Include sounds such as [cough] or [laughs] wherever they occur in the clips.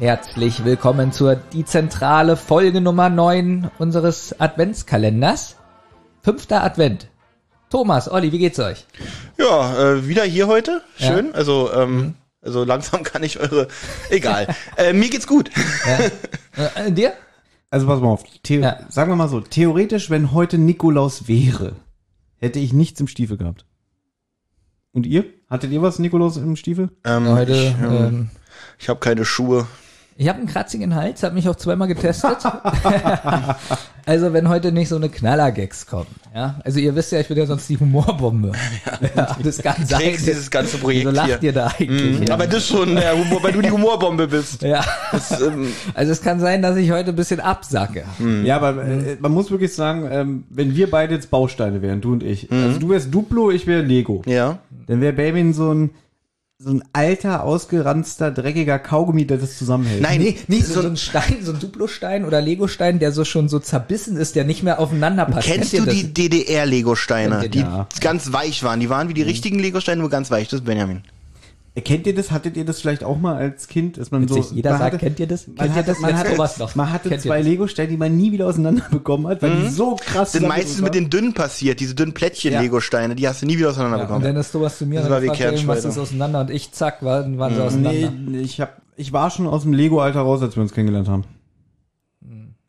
Herzlich willkommen zur die zentrale Folge Nummer 9 unseres Adventskalenders. Fünfter Advent. Thomas, Olli, wie geht's euch? Ja, äh, wieder hier heute. Schön. Ja. Also, ähm, also langsam [laughs] kann ich eure. Egal. äh, mir geht's gut. Ja. [laughs] Äh, dir? Also pass mal auf, Theo Ja. sagen wir mal so, theoretisch, wenn heute Nikolaus wäre, hätte ich nichts im Stiefel gehabt. Und ihr? Hattet ihr was, Nikolaus, im Stiefel? Ähm, Heute, ich ähm, ähm, ich habe keine Schuhe. Ich habe einen kratzigen Hals, habe mich auch zweimal getestet. [laughs] also wenn heute nicht so eine Knallergags kommen, ja. Also ihr wisst ja, ich bin ja sonst die Humorbombe. [laughs] Ja, das kann sein. Dieses ganze Projekt Wieso lacht hier. ihr da eigentlich? Mhm, ja? Aber das schon, Humor, weil du die Humorbombe bist. ja. Das, ähm, Also es kann sein, dass ich heute ein bisschen absacke. Ja, aber äh, man muss wirklich sagen, ähm, wenn wir beide jetzt Bausteine wären, du und ich, Mhm. also du wärst Duplo, ich wäre Lego, ja. dann wäre Babyn so ein so ein alter, ausgeranzter, dreckiger Kaugummi, der das zusammenhält. Nein, Nee, nicht so, so- ein Stein, so ein Duplostein oder Legostein, der so schon so zerbissen ist, der nicht mehr aufeinander passt. Kennst Kennt du die DDR-Lego-Steine, die Ja. ganz weich waren? Die waren wie die richtigen Lego-Steine, nur ganz weich. Das ist Benjamin. Kennt ihr das? Hattet ihr das vielleicht auch mal als Kind? Dass man das? so, Witzig, jeder man sagt, hatte- kennt ihr das? Man Kennt ihr hatte, das? man hatte, sowas noch. man hatte Kennt zwei? Lego-Steine, die man nie wieder auseinander [laughs] bekommen hat, weil die so krass Das sind meistens mit den dünnen passiert, diese dünnen Plättchen-Lego-Steine, die hast du nie wieder auseinander Ja, und bekommen. dann ist Thomas zu mir Das und war dann irgendwas ist auseinander und ich zack, waren, waren sie waren. auseinander. Nee, ich hab, ich war schon aus dem Lego-Alter raus, als wir uns kennengelernt haben.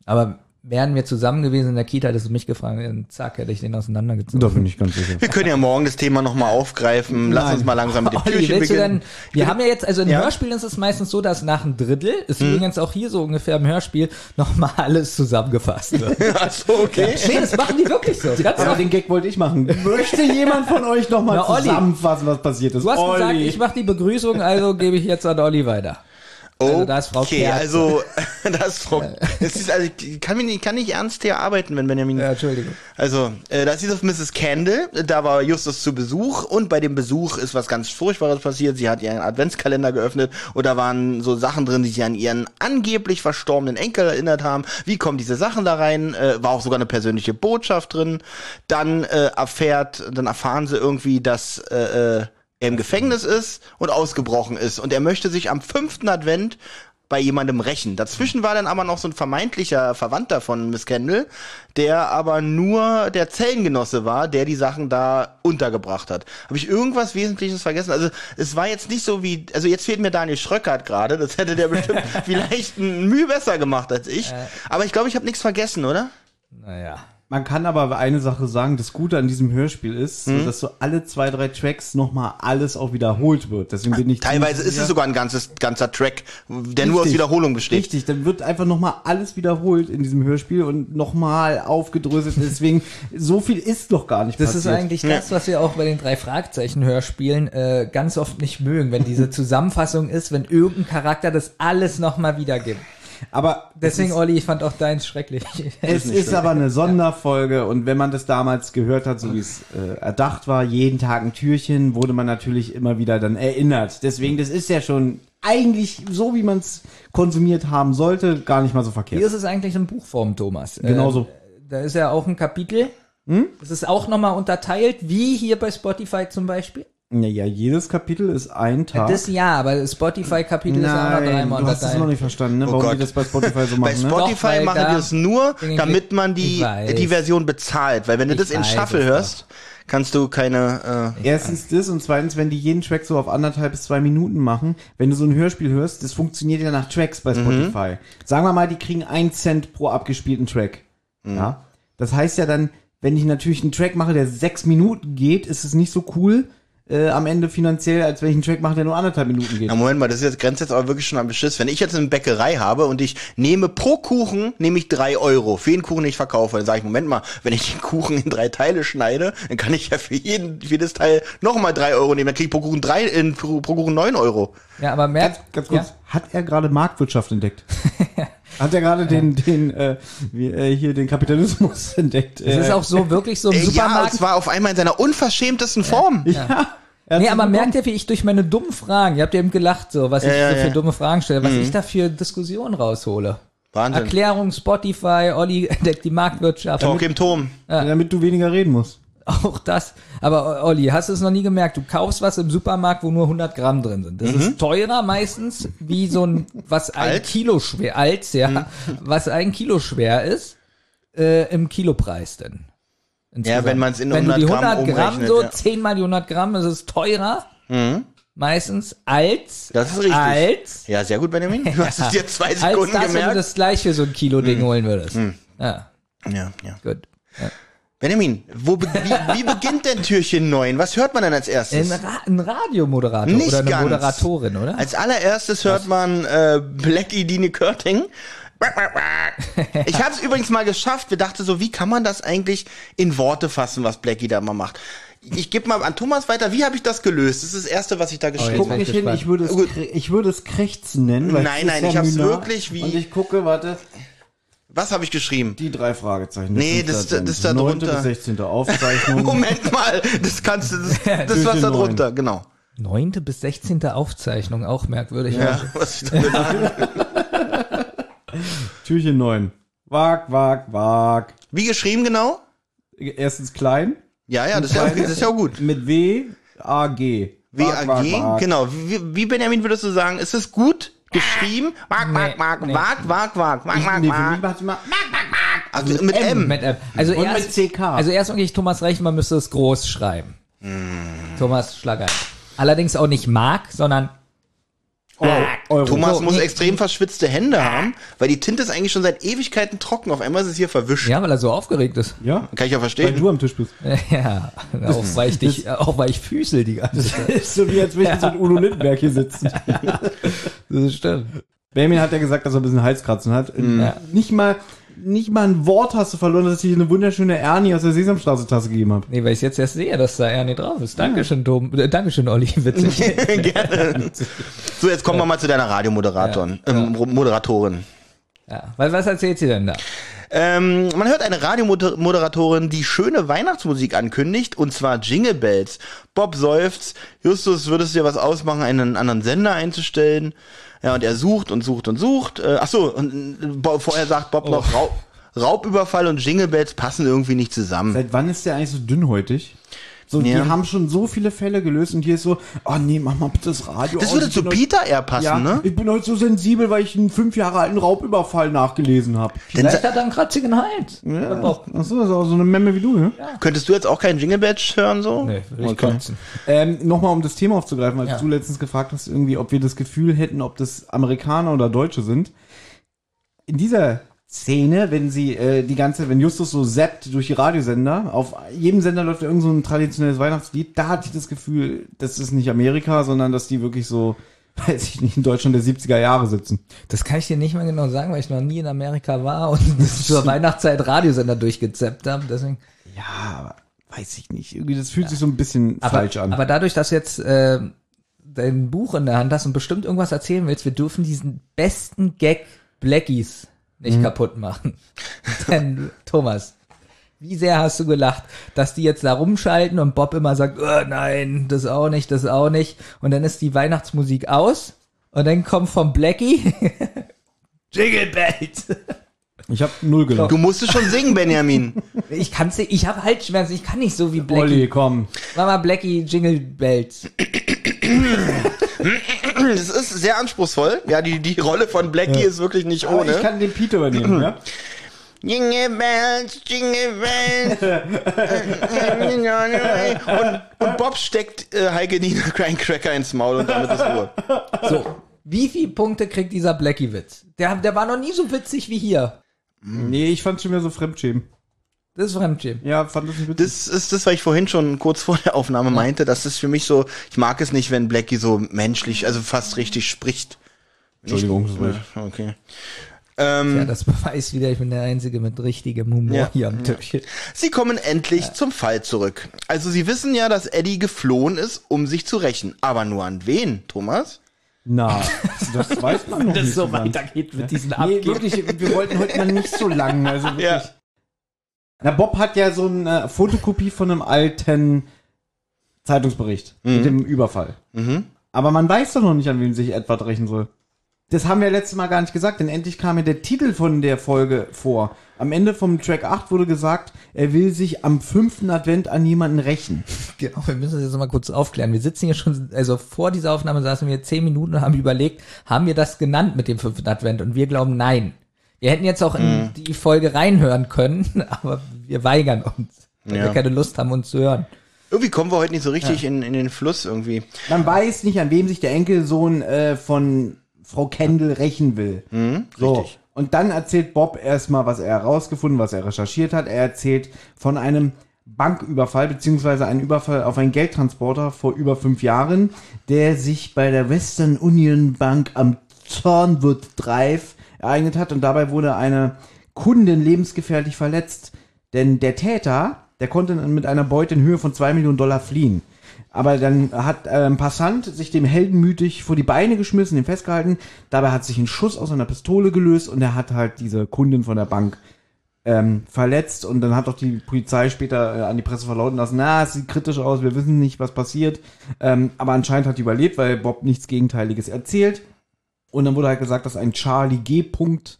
Aber wären wir zusammen gewesen in der Kita, hättest du mich gefragt, dann zack, hätte ich den auseinandergezogen. Da bin ich ganz sicher. Wir können ja morgen das Thema nochmal aufgreifen. Lass Nein. uns mal langsam mit dem Olli, Türchen beginnen. denn, wir haben ja jetzt, also in Ja. Hörspielen ist es meistens so, dass nach einem Drittel, ist Hm. übrigens auch hier so ungefähr im Hörspiel, nochmal alles zusammengefasst wird. [laughs] Ach so, okay. nee, das machen die wirklich so. Ganz Aber oft. den Gag wollte ich machen. Möchte jemand von euch nochmal zusammenfassen, was passiert ist? Du hast gesagt, Olli. ich mache die Begrüßung, also gebe ich jetzt an Olli weiter. Also da ist Frau Okay, Kerze. also [laughs] da ist Frau. Es ist, also ich kann mir nicht, kann nicht ernst hier arbeiten, wenn Benjamin. Ja, Entschuldigung. Also, äh, das ist auf Mrs. Candle, da war Justus zu Besuch und bei dem Besuch ist was ganz Furchtbares passiert. Sie hat ihren Adventskalender geöffnet und da waren so Sachen drin, die sie an ihren angeblich verstorbenen Enkel erinnert haben. Wie kommen diese Sachen da rein? Äh, war auch sogar eine persönliche Botschaft drin. Dann äh, erfährt, dann erfahren sie irgendwie, dass äh, äh, er im Gefängnis ist und ausgebrochen ist und er möchte sich am fünften Advent bei jemandem rächen. Dazwischen war dann aber noch so ein vermeintlicher Verwandter von Miss Kendall, der aber nur der Zellengenosse war, der die Sachen da untergebracht hat. Habe ich irgendwas Wesentliches vergessen? Also es war jetzt nicht so wie, also jetzt fehlt mir Daniel Schröckert gerade, das hätte der bestimmt [laughs] vielleicht ein Mühe besser gemacht als ich. Aber ich glaube, ich habe nichts vergessen, oder? Naja. Man kann aber eine Sache sagen, das Gute an diesem Hörspiel ist, Hm? so, dass so alle zwei, drei Tracks nochmal alles auch wiederholt wird. Deswegen bin ich Teilweise ist es sogar ein ganzes, ganzer Track, der nur aus Richtig. Wiederholung besteht. Richtig, dann wird einfach nochmal alles wiederholt in diesem Hörspiel und nochmal aufgedröselt. Deswegen, [laughs] so viel ist noch gar nicht Das passiert. ist eigentlich das, was wir auch bei den drei Fragezeichen-Hörspielen äh, ganz oft nicht mögen, wenn diese Zusammenfassung ist, wenn irgendein Charakter das alles nochmal wiedergibt. Aber Deswegen, es ist, Olli, ich fand auch deins schrecklich. [laughs] es ist aber eine Sonderfolge und wenn man das damals gehört hat, so wie es äh, erdacht war, jeden Tag ein Türchen, wurde man natürlich immer wieder dann erinnert. Deswegen, das ist ja schon eigentlich so, wie man es konsumiert haben sollte, gar nicht mal so verkehrt. ist es eigentlich in Buchform, Thomas? Genauso. Äh, da ist ja auch ein Kapitel. Das ist auch nochmal unterteilt, wie hier bei Spotify zum Beispiel. Naja, jedes Kapitel ist ein Tag. Das ja, aber das Spotify-Kapitel ist auch noch Nein, dreimal du hast es noch nicht verstanden, ne? Oh warum Gott. die das bei Spotify so Bei machen. ne? Spotify weil machen da- die das nur, damit man die, die Version bezahlt. Weil wenn du Ich das in Shuffle hörst, kannst du keine, äh, Erstens das und zweitens, wenn die jeden Track so auf anderthalb bis zwei Minuten machen, wenn du so ein Hörspiel hörst, das funktioniert ja nach Tracks bei Spotify. Sagen wir mal, die kriegen ein Cent pro abgespielten Track. Ja. Das heißt ja dann, wenn ich natürlich einen Track mache, der sechs Minuten geht, ist es nicht so cool äh, am Ende finanziell, als wenn ich einen Track mache, der nur anderthalb Minuten geht. Na Moment mal, das ist jetzt, grenzt jetzt aber wirklich schon am Beschiss. Wenn ich jetzt eine Bäckerei habe und ich nehme pro Kuchen, nehme ich drei Euro für jeden Kuchen, den ich verkaufe, dann sage ich, Moment mal, wenn ich den Kuchen in drei Teile schneide, dann kann ich ja für jeden, für jedes Teil nochmal drei Euro nehmen. Dann kriege ich pro Kuchen drei, in, pro, pro Kuchen neun Euro. Ja, aber merkt, Ganz kurz, hat er gerade Marktwirtschaft entdeckt? [laughs] hat er gerade den, den, äh, wie, äh, hier den Kapitalismus [laughs] entdeckt? ja, es ist auch so wirklich so im Äh, ja, Supermarkt. und zwar auf einmal in seiner unverschämtesten Form. ja. Hat Nee, aber bekommen. merkt ihr, wie ich durch meine dummen Fragen, ihr habt ja eben gelacht, so, was ich ja, so für ja. dumme Fragen stelle, was ich da für Diskussionen raushole. Wahnsinn. Erklärung, Spotify, Olli [laughs] entdeckt die Marktwirtschaft. Talk im Turm. damit du weniger reden musst. Auch das. Aber Olli, hast du es noch nie gemerkt? Du kaufst was im Supermarkt, wo nur 100 Gramm drin sind. Das ist teurer meistens wie so ein, was ein Alt? Kilo schwer, als ja, was ein Kilo schwer ist, äh, im Kilopreis denn. Insgesamt. wenn man's in Wenn du 100 die Gramm 100 Gramm, umrechnet, so ja. 10 mal die 100 Gramm, ist es teurer. Meistens als, Das ist richtig. als, Ja, sehr gut, Benjamin. Du [laughs] hast es dir zwei als Sekunden das, wenn du gemerkt. das gleich für so ein Kilo Ding holen würdest. Ja, ja, ja. gut. Benjamin, wo be wie, wie [laughs] beginnt denn Türchen 9? Was hört man denn als erstes? Ein, Ra ein Radiomoderator Nicht oder eine ganz. Moderatorin, oder? Als allererstes hört man äh, Blackie Dine Körting. [laughs] Ich habe es übrigens mal geschafft. Wir dachten so, wie kann man das eigentlich in Worte fassen, was Blackie da mal macht? Ich gebe mal an Thomas weiter. Wie habe ich das gelöst? Das ist das Erste, was ich da geschrieben Guck bin habe. ich nicht hin, ich würde es, ich würde es Krächzen nennen. Weil Nein, es nein, ich hab's Müller. wirklich wie- Und ich gucke, warte, Was habe ich geschrieben? die drei Fragezeichen. Nee, sind das- da das ist da 9. drunter. bis 16. Aufzeichnung. [laughs] Moment mal, das kannst du, das, das was da drunter, genau. Neunte bis sechzehnte Aufzeichnung, auch merkwürdig. Ja, [laughs] was ich [laughs] Türchen 9. Wag, wag, wag. Wie geschrieben genau? Erstens klein. Ja, ja, das ist ja, das ist ja auch gut. Mit W, A, G. Wag, wag, WAG, wag. genau. Wie, wie Benjamin würdest du sagen, ist es gut geschrieben? Wag, Nee, wag, nee. wag, wag, wag, wag, Ich, wag, nee, für mich wag. macht immer Also mit M. Mit M. Also Und erst, mit CK. Also erst wirklich Thomas Recht, man müsste es groß schreiben. Hm. Thomas, schlag ein. Allerdings auch nicht Mark, sondern Euro. Thomas muss nee. extrem verschwitzte Hände haben, weil die Tinte ist eigentlich schon seit Ewigkeiten trocken. Auf einmal ist es hier verwischt. ja, weil er so aufgeregt ist. Ja? Kann ich ja Weil verstehen. du am Tisch bist. [laughs] Ja, auch weil ich dich, auch weil ich füßel die ganze Zeit. ist so wie als würde ich so in Udo Lindenberg hier sitzen. [laughs] Das stimmt. Benjamin hat ja gesagt, dass er ein bisschen Halskratzen hat. Ja. Nicht mal, nicht mal ein Wort hast du verloren, dass ich dir eine wunderschöne Ernie aus der Sesamstraße Tasse gegeben habe. Nee, weil ich jetzt erst sehe, dass da Ernie drauf ist. Dankeschön, Tom. Äh, Dankeschön, Olli. [laughs] Witzig. So, jetzt kommen wir mal zu deiner Radiomoderatorin. Ähm, Moderatorin. ja. Was, was erzählt sie denn da? Ähm, man hört eine Radiomoderatorin, die schöne Weihnachtsmusik ankündigt, und zwar Jingle Bells. Bob seufzt, Justus, würdest du dir was ausmachen, einen anderen Sender einzustellen? Ja, und er sucht und sucht und sucht. Äh, ach so, und äh, Bo- vorher sagt Bob noch, Raub, Raubüberfall und Jingle Bells passen irgendwie nicht zusammen. Seit wann ist der eigentlich so dünnhäutig? So, die Ja. haben schon so viele Fälle gelöst und hier ist so, oh nee, mach mal bitte das Radio Das aus. würde Ich zu heute- Peter eher passen, ja, ne? Ich bin heute so sensibel, weil ich einen fünf Jahre alten Raubüberfall nachgelesen habe. Vielleicht hat er einen kratzigen Hals. Ja. Achso, das ist auch so eine Memme wie du, ja? Könntest du jetzt auch keinen Jingle Bells hören, so? Nee, ich Okay. kotzen. Ähm, Nochmal, um das Thema aufzugreifen, als Ja. du letztens gefragt hast, irgendwie, ob wir das Gefühl hätten, ob das Amerikaner oder Deutsche sind. In dieser Szene, wenn sie äh, die ganze, wenn Justus so zappt durch die Radiosender, auf jedem Sender läuft ja irgend so ein traditionelles Weihnachtslied, da hatte ich das Gefühl, das ist nicht Amerika, sondern dass die wirklich so, [laughs] weiß ich nicht, in Deutschland der 70er Jahre sitzen. Das kann ich dir nicht mal genau sagen, weil ich noch nie in Amerika war und [laughs] zur Weihnachtszeit Radiosender durchgezappt habe. Deswegen. Ja, aber weiß ich nicht. Irgendwie, das fühlt sich so ein bisschen Aber, falsch an. aber dadurch, dass du jetzt äh, dein Buch in der Hand hast und bestimmt irgendwas erzählen willst, wir dürfen diesen besten Gag Blackies nicht Mhm. kaputt machen. [laughs] Denn, Thomas, wie sehr hast du gelacht, dass die jetzt da rumschalten und Bob immer sagt, oh, nein, das auch nicht, das auch nicht. Und dann ist die Weihnachtsmusik aus und dann kommt vom Blackie [laughs] Jingle Bells. ich habe null gelacht. Du musst es schon singen, Benjamin. [laughs] Ich kann's nicht, ich habe Halsschmerzen, ich kann nicht so wie Blackie. Olli, komm. Mach mal Blackie Jingle Bells. Das ist sehr anspruchsvoll. Ja, die, die Rolle von Blackie ist wirklich nicht Aber ohne. ich kann den Peter übernehmen, ja? Jingle Bells, Jingle Bells. und, und Bob steckt äh, Heike Nina Cracker ins Maul und damit ist Ruhe. So, wie viele Punkte kriegt dieser Blackie-Witz? Der, der war noch nie so witzig wie hier. Nee, ich fand schon wieder so Fremdschämen. Das ist Fremdschämen. Ja, fand das nicht witzig. Das ist das, was ich vorhin schon kurz vor der Aufnahme meinte. Das ist für mich so, ich mag es nicht, wenn Blackie so menschlich, also fast richtig spricht. Entschuldigung, das ich. Okay. Ähm, Ja, das beweist wieder, ich bin der Einzige mit richtigem Humor Ja, hier am Tisch. Sie kommen endlich zum Fall zurück. Also Sie wissen ja, dass Eddie geflohen ist, um sich zu rächen. Aber nur an wen, Thomas? Na, das weiß man noch nicht. ganz. weitergeht mit diesen Nee, wirklich, wir wollten heute mal nicht so lang. Also wirklich. Na, Bob hat ja so eine Fotokopie von einem alten Zeitungsbericht mit dem Überfall. Mhm. Aber man weiß doch noch nicht, an wen sich Edward rächen soll. Das haben wir letztes Mal gar nicht gesagt, denn endlich kam mir der Titel von der Folge vor. Am Ende vom Track 8 wurde gesagt, er will sich am fünften Advent an jemanden rächen. [laughs] Genau, wir müssen das jetzt mal kurz aufklären. Wir sitzen hier schon, also vor dieser Aufnahme saßen wir zehn Minuten und haben überlegt, haben wir das genannt mit dem fünften Advent? Und wir glauben, nein. Wir hätten jetzt auch in die Folge reinhören können, [laughs] aber wir weigern uns, weil Ja. wir keine Lust haben, uns zu hören. Irgendwie kommen wir heute nicht so richtig in, in den Fluss irgendwie. Man weiß nicht, an wem sich der Enkelsohn äh, von Frau Kendall rächen will. so. richtig. Und dann erzählt Bob erstmal, was er herausgefunden, was er recherchiert hat. Er erzählt von einem Banküberfall, beziehungsweise einen Überfall auf einen Geldtransporter vor über fünf Jahren, der sich bei der Western Union Bank am Thornwood Drive ereignet hat und dabei wurde eine Kundin lebensgefährlich verletzt. Denn der Täter, der konnte mit einer Beute in Höhe von zwei Millionen Dollar fliehen. Aber dann hat äh, ein Passant sich dem heldenmütig vor die Beine geschmissen, ihn festgehalten. Dabei hat sich ein Schuss aus einer Pistole gelöst und er hat halt diese Kundin von der Bank ähm, verletzt. Und dann hat auch die Polizei später äh, an die Presse verlauten lassen, na, es sieht kritisch aus, wir wissen nicht, was passiert. Ähm, aber anscheinend hat die überlebt, weil Bob nichts Gegenteiliges erzählt. Und dann wurde halt gesagt, dass ein Charlie G. Punkt,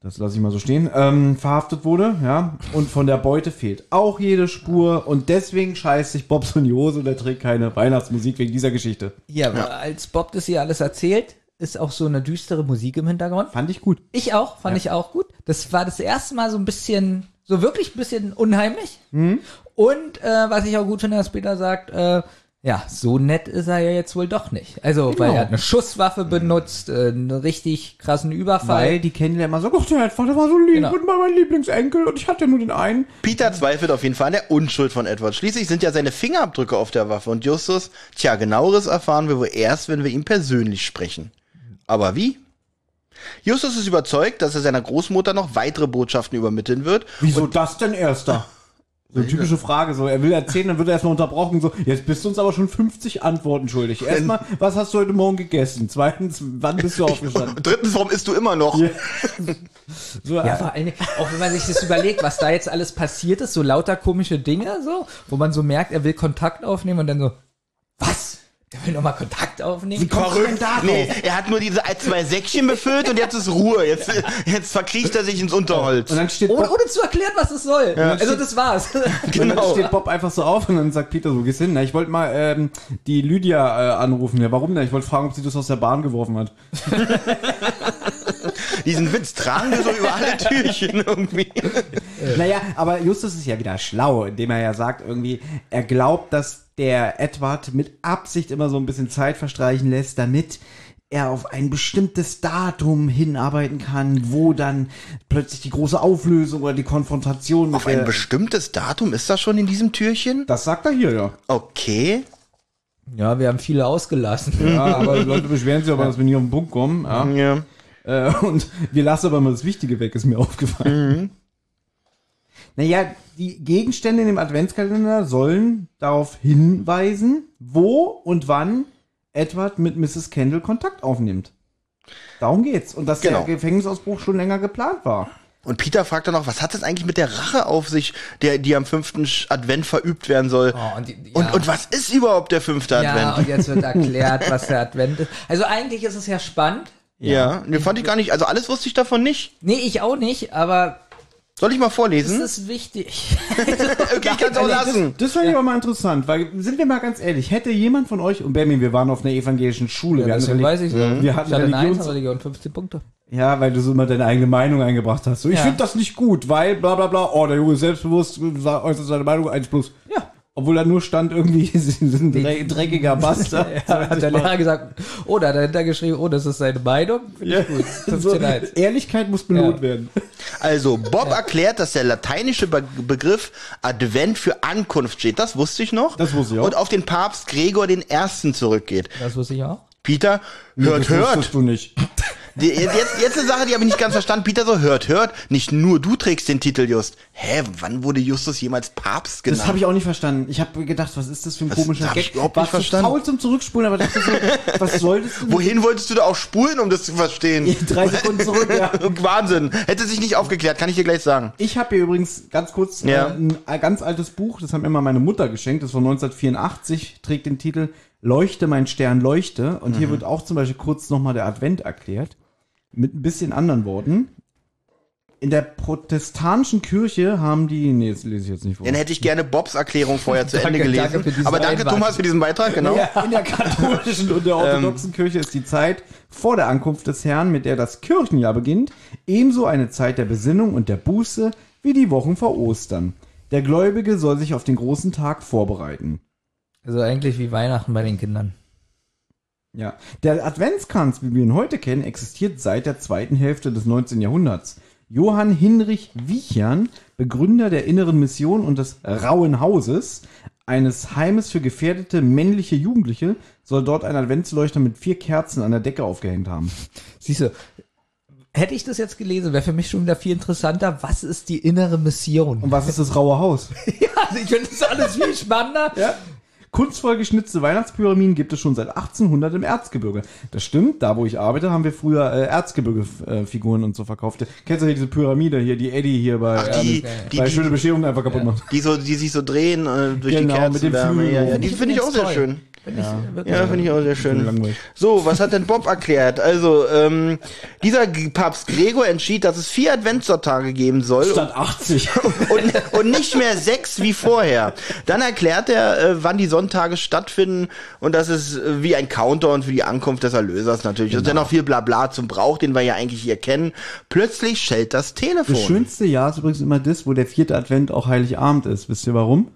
das lasse ich mal so stehen, ähm, verhaftet wurde, ja. Und von der Beute fehlt auch jede Spur. Und deswegen scheißt sich Bob so in die Hose und er trägt keine Weihnachtsmusik wegen dieser Geschichte. Ja, aber als Bob das hier alles erzählt, ist auch so eine düstere Musik im Hintergrund. Fand ich gut. Ich auch, fand ich auch gut. Das war das erste Mal so ein bisschen, so wirklich ein bisschen unheimlich. Mhm. Und äh, was ich auch gut finde, dass Peter sagt, äh, ja, so nett ist er ja jetzt wohl doch nicht. Also, weil Genau. er hat eine Schusswaffe benutzt, äh, einen richtig krassen Überfall. Weil die kennen ja immer so, Gott, der Vater war so lieb Genau. und war mein Lieblingsenkel und ich hatte nur den einen. Peter zweifelt auf jeden Fall an der Unschuld von Edward. Schließlich sind ja seine Fingerabdrücke auf der Waffe und Justus, tja, genaueres erfahren wir wohl erst, wenn wir ihn persönlich sprechen. Aber wie? Justus ist überzeugt, dass er seiner Großmutter noch weitere Botschaften übermitteln wird. Wieso das denn erster? So eine typische Frage, so, er will erzählen, dann wird er erstmal unterbrochen, so, jetzt bist du uns aber schon 50 Antworten schuldig. Erstmal, was hast du heute Morgen gegessen? Zweitens, wann bist du [laughs] aufgestanden? Drittens, warum isst du immer noch? [laughs] So, Ja, vor allen Dingen, auch wenn man sich das überlegt, was da jetzt alles passiert ist, so lauter komische Dinge, so, wo man so merkt, er will Kontakt aufnehmen und dann so, was? Er will nochmal Kontakt aufnehmen? denn darauf? Nee, er hat nur diese ein, zwei Säckchen befüllt und jetzt ist Ruhe. Jetzt, jetzt verkriecht er sich ins Unterholz. und dann steht Ohne, Bob, ohne zu erklären, was es soll. Also das war's. [laughs] und dann Genau. steht Bob einfach so auf und dann sagt Peter so, gehst hin. Na, ich wollte mal ähm, die Lydia äh, anrufen. Ja, warum denn? Ich wollte fragen, ob sie das aus der Bahn geworfen hat. [laughs] Diesen Witz tragen wir so über alle Türchen irgendwie. Naja, aber Justus ist ja wieder schlau, indem er ja sagt irgendwie, er glaubt, dass der Edward mit Absicht immer so ein bisschen Zeit verstreichen lässt, damit er auf ein bestimmtes Datum hinarbeiten kann, wo dann plötzlich die große Auflösung oder die Konfrontation mit Auf ein bestimmtes Datum ist das schon in diesem Türchen? Das sagt er hier, ja. Okay. Ja, wir haben viele ausgelassen. Ja, aber [laughs] die Leute beschweren sich aber, dass wir nie auf den Punkt kommen. Ja. Ja. Äh, und wir lassen aber mal das Wichtige weg, ist mir aufgefallen. Naja, die Gegenstände in dem Adventskalender sollen darauf hinweisen, wo und wann Edward mit Mrs. Kendall Kontakt aufnimmt. Darum geht's. Und dass Genau. der Gefängnisausbruch schon länger geplant war. Und Peter fragt dann noch, was hat es eigentlich mit der Rache auf sich, der, die am fünften Advent verübt werden soll? Oh, und, die, ja. Und, und was ist überhaupt der fünfte ja, Advent? und jetzt wird erklärt, was der Advent ist. Also eigentlich ist es ja spannend. Ja, ne, fand ich gar nicht. Also alles wusste ich davon nicht. Nee, ich auch nicht, aber Soll ich mal es vorlesen? ist wichtig. [laughs] Okay, ich kann es auch lassen. Das fand ich aber mal interessant, weil, sind wir mal ganz ehrlich, hätte jemand von euch, und Benjamin, wir waren auf einer evangelischen Schule, wir, hatten Deswegen Reli- weiß ich Mhm. wir hatten Ich hatte eine Religions- Einzelreligion, 15 Punkte. Ja, weil du so immer deine eigene Meinung eingebracht hast. So, ich Ja. finde das nicht gut, weil bla bla bla. Oh, der Junge ist selbstbewusst, äußert seine Meinung, 1 plus. Ja. Obwohl da nur stand irgendwie, [laughs] ein dre dreckiger Bastard. [laughs] Ja, hat der Lehrer gesagt, oh, da hat er dahinter geschrieben, oh, das ist seine Meinung. Finde Ja. ich gut. [laughs] so, 15 1. Ehrlichkeit muss belohnt Ja. werden. Also, Bob erklärt, dass der lateinische Be Begriff Advent für Ankunft steht. Das wusste ich noch. Das wusste ich auch. Und auf den Papst Gregor den Ersten zurückgeht. Das wusste ich auch. Peter, hört, das hört. wusstest du nicht. Die, jetzt, jetzt eine Sache, die habe ich nicht ganz verstanden. Peter so, hört, hört. Nicht nur du trägst den Titel Just. Hä, wann wurde Justus jemals Papst genannt? Das habe ich auch nicht verstanden. Ich habe gedacht, was ist das für ein Was- komischer hab ich Gag? überhaupt nicht verstanden. faul zum Zurückspulen, aber dachte so, was solltest du? [laughs] Wohin wolltest du da auch spulen, um das zu verstehen? Drei Sekunden zurück, ja. [laughs] Wahnsinn. Hätte sich nicht aufgeklärt, kann ich dir gleich sagen. Ich habe hier übrigens ganz kurz Ja. äh, ein, ganz altes Buch, das mir mal meine Mutter geschenkt, das ist von 1984, trägt den Titel Leuchte, mein Stern, leuchte. Und hier wird auch zum Beispiel kurz nochmal der Advent erklärt. Mit ein bisschen anderen Worten. In der protestantischen Kirche haben die, nee, das lese ich jetzt nicht vor. Dann hätte ich gerne Bobs Erklärung vorher zu Danke, Ende gelesen. danke Aber danke Einwand. Thomas für diesen Beitrag, genau. Ja, in der katholischen und der orthodoxen Kirche ist die Zeit vor der Ankunft des Herrn, mit der das Kirchenjahr beginnt, ebenso eine Zeit der Besinnung und der Buße wie die Wochen vor Ostern. Der Gläubige soll sich auf den großen Tag vorbereiten. Also eigentlich wie Weihnachten bei den Kindern. Ja. Der Adventskranz, wie wir ihn heute kennen, existiert seit der zweiten Hälfte des 19. Jahrhunderts. Johann Hinrich Wiechern, Begründer der Inneren Mission und des Rauen Hauses, eines Heimes für gefährdete männliche Jugendliche, soll dort ein Adventsleuchter mit vier Kerzen an der Decke aufgehängt haben. Siehst du, hätte ich das jetzt gelesen, wäre für mich schon wieder viel interessanter. Was ist die innere Mission? Und was ist das Raue Haus? [laughs] ja, ich finde das alles viel spannender. Ja. Kunstvoll geschnitzte Weihnachtspyramiden gibt es schon seit 1800 im Erzgebirge. Das stimmt, da wo ich arbeite, haben wir früher äh, Erzgebirge-Figuren und so verkauft. Kennst du hier diese Pyramide hier, die Eddie hier bei, Ach, die, ähm, die, bei die, Schöne Bescherung einfach kaputt macht. die, so, die sich so drehen äh, durch Genau, die mit dem. Flügel. Ja, ja, die Ich finde ich auch sehr schön. Ich wirklich Ja, finde ich auch sehr schön. So, was hat denn Bob erklärt? Also, ähm, dieser Papst Gregor entschied, dass es vier Adventssonntage geben soll Statt 80. [laughs] und, und nicht mehr sechs wie vorher. Dann erklärt er, äh, wann die Sonntage stattfinden und das ist äh, wie ein Countdown für die Ankunft des Erlösers natürlich. Das ist ja noch viel Blabla zum Brauch, den wir ja eigentlich hier kennen. Plötzlich schellt das Telefon. Das schönste Jahr ist übrigens immer das, wo der vierte Advent auch Heiligabend ist. Wisst ihr warum?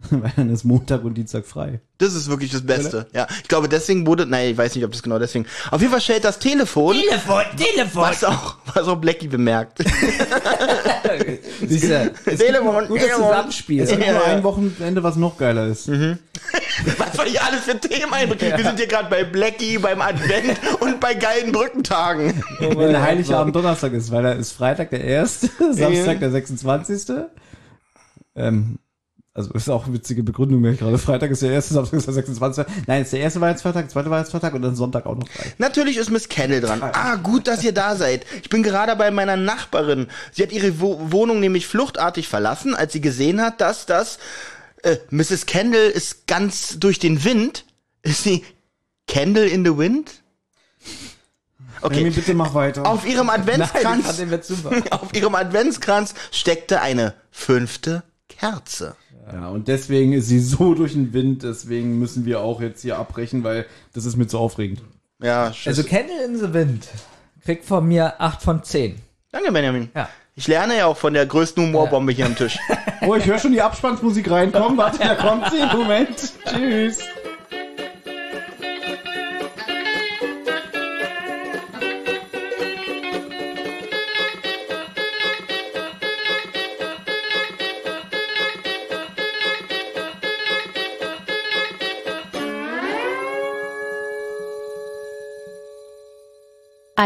[laughs] Weil dann ist Montag und Dienstag frei. Das ist wirklich das Beste. Ja, ich glaube, deswegen wurde, nein, ich weiß nicht, ob das genau deswegen. Auf jeden Fall schellt das Telefon. Telefon, Telefon. Was auch, was auch Blackie bemerkt. [laughs] Siehst du, es Telefon, gibt ein gutes Telefon. Zusammenspiel. Es gibt Ja, nur ja. ein Wochenende, was noch geiler ist. [laughs] Was wir hier alles für Themen einbringen. Wir sind hier gerade bei Blackie, beim Advent und bei geilen Brückentagen. Wenn der Heiligabend Donnerstag ist, weil da ist Freitag der 1., Samstag der 26. Ähm, also ist auch eine witzige Begründung, wenn ich gerade Freitag ist der erste, Samstag ist der 26. Nein, ist der erste Weihnachtsfeiertag, der zweite Weihnachtsfeiertag und dann Sonntag auch noch frei. Natürlich ist Miss Kendall dran. Ah, gut, dass ihr da seid. Ich bin gerade bei meiner Nachbarin. Sie hat ihre Wo Wohnung nämlich fluchtartig verlassen, als sie gesehen hat, dass das äh, Mrs. Kendall ist ganz durch den Wind. Ist sie Candle in the Wind? Okay. Okay. bitte mach weiter. Auf ihrem Nein, Adventskranz, super. [laughs] auf ihrem Adventskranz steckte eine fünfte Kerze. Ja, und deswegen ist sie [laughs] so durch den Wind, deswegen müssen wir auch jetzt hier abbrechen, weil das ist mir zu aufregend. Ja, tschüss. Also Candle in the Wind kriegt von mir 8 von 10. Danke, Benjamin. Ja. Ich lerne ja auch von der größten Humorbombe hier am Tisch. [laughs] Oh, ich höre schon die Abspannsmusik reinkommen. Warte, da kommt sie. Moment. [laughs] Tschüss.